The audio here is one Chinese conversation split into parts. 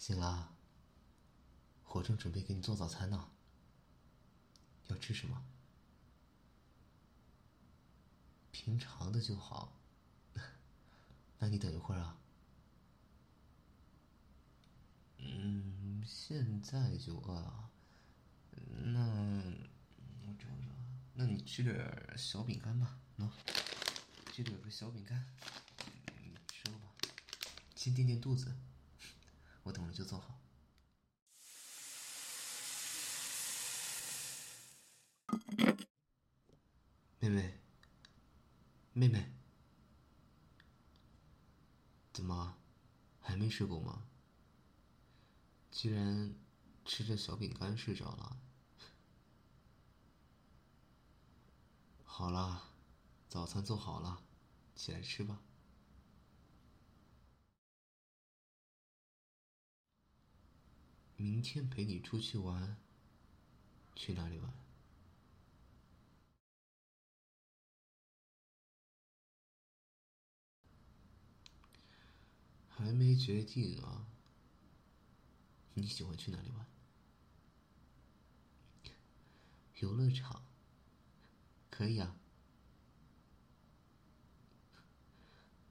醒了。我正准备给你做早餐呢。要吃什么？平常的就好。那你等一会儿啊。嗯，现在就饿了。那我找找，那你吃点小饼干吧。喏，这里有个小饼干，你吃了吧。先垫垫肚子，我等会儿就做好。妹妹，妹妹，怎么还没睡够吗？居然吃着小饼干睡着了。好了，早餐做好了，起来吃吧。明天陪你出去玩，去哪里玩？还没决定啊。你喜欢去哪里玩？游乐场。可以啊。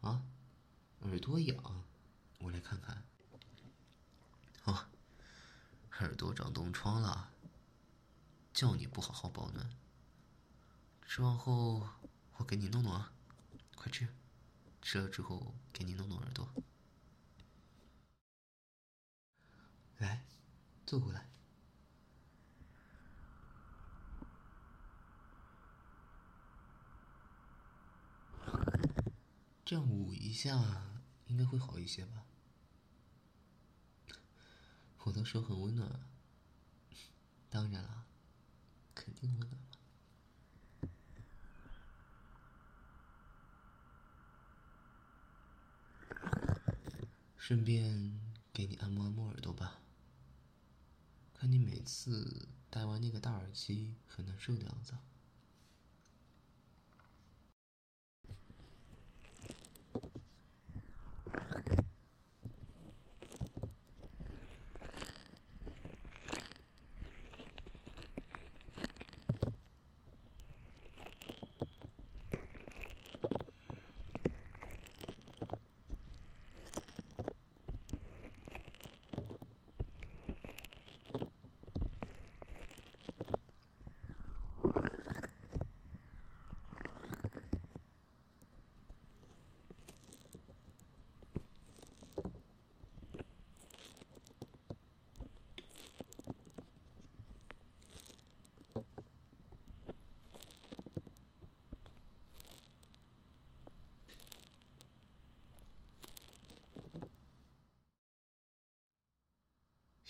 啊，耳朵痒，我来看看。耳朵长冻疮了。叫你不好好保暖。吃完后我给你弄弄啊，快吃。吃了之后给你弄弄耳朵。来，坐过来。这样捂一下，应该会好一些吧？我的手很温暖，当然了，肯定温暖顺便给你按摩按摩耳朵吧。看你每次戴完那个大耳机很难受的样子。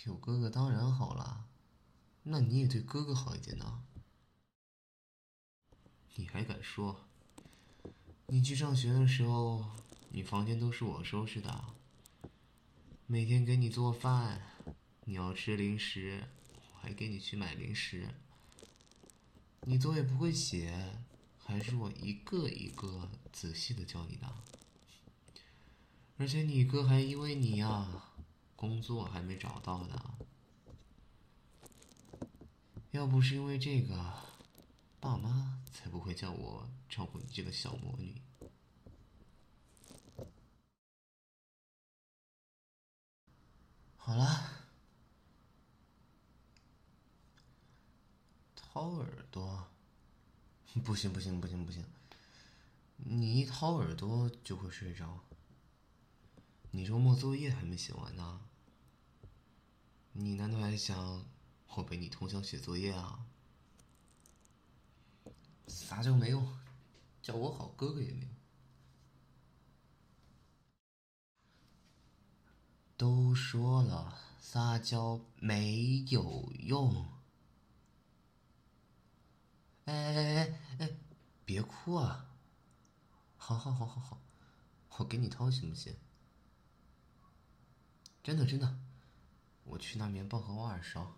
有哥哥当然好了，那你也对哥哥好一点呢。你还敢说？你去上学的时候，你房间都是我收拾的，每天给你做饭，你要吃零食，我还给你去买零食。你作业不会写，还是我一个一个仔细的教你的。而且你哥还因为你呀。工作还没找到呢，要不是因为这个，爸妈才不会叫我照顾你这个小魔女。好了，掏耳朵，不行不行不行不行，你一掏耳朵就会睡着。你周末作业还没写完呢，你难道还想我陪你通宵写作业啊？撒娇没用，叫我好哥哥也没用。都说了，撒娇没有用。哎哎哎哎，别哭啊！好好好好好，我给你掏行不行？真的真的，我去拿棉棒和挖耳勺。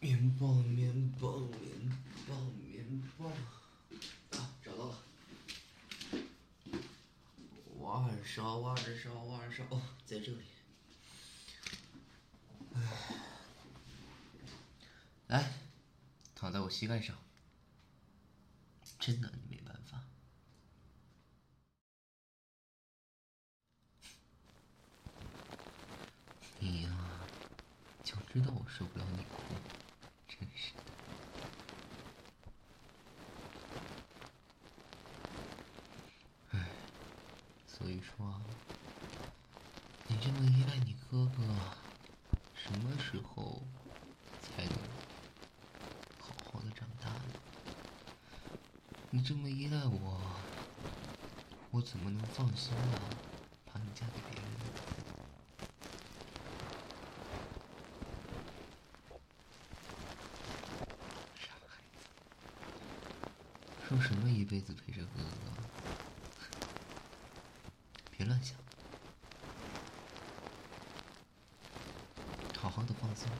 棉棒棉棒棉棒棉棒，啊，找到了。挖耳勺挖耳勺挖耳勺哦，在这里。哎，来，躺在我膝盖上。真拿你没办法。你呀，早知道我受不了你哭，真是的。唉，所以说，你这么依赖你哥哥，什么时候才能好好的长大呢？你这么依赖我，我怎么能放心啊？把你嫁给别人？傻孩子，说什么一辈子陪着哥哥？别乱想，好好的放松，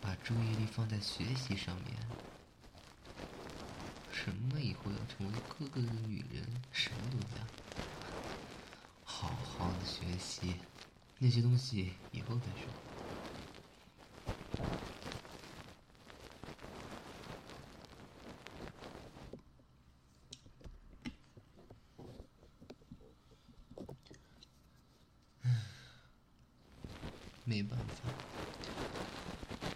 把注意力放在学习上面。什么以后要成为哥哥的女人，什么都假。好好的学习，那些东西以后再说。没办法，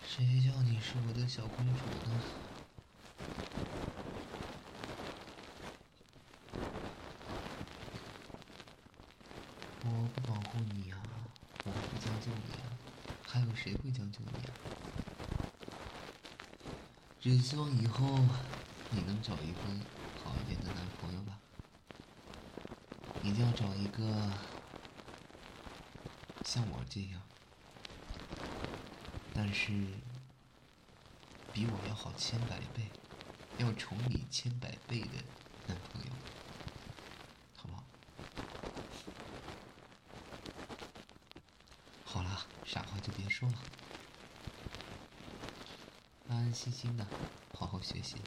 谁叫你是我的小公主呢？我不保护你呀，我不将就你呀，还有谁会将就你呀？只希望以后你能找一个好一点的男朋友吧，一定要找一个像我这样。但是，比我要好千百倍，要宠你千百倍的男朋友，好不好？好了，傻话就别说了，安安心心的好好学习。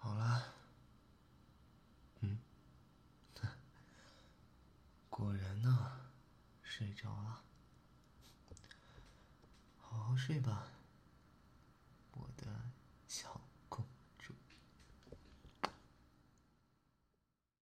好了，嗯，果然呢，睡着了。好好睡吧，我的。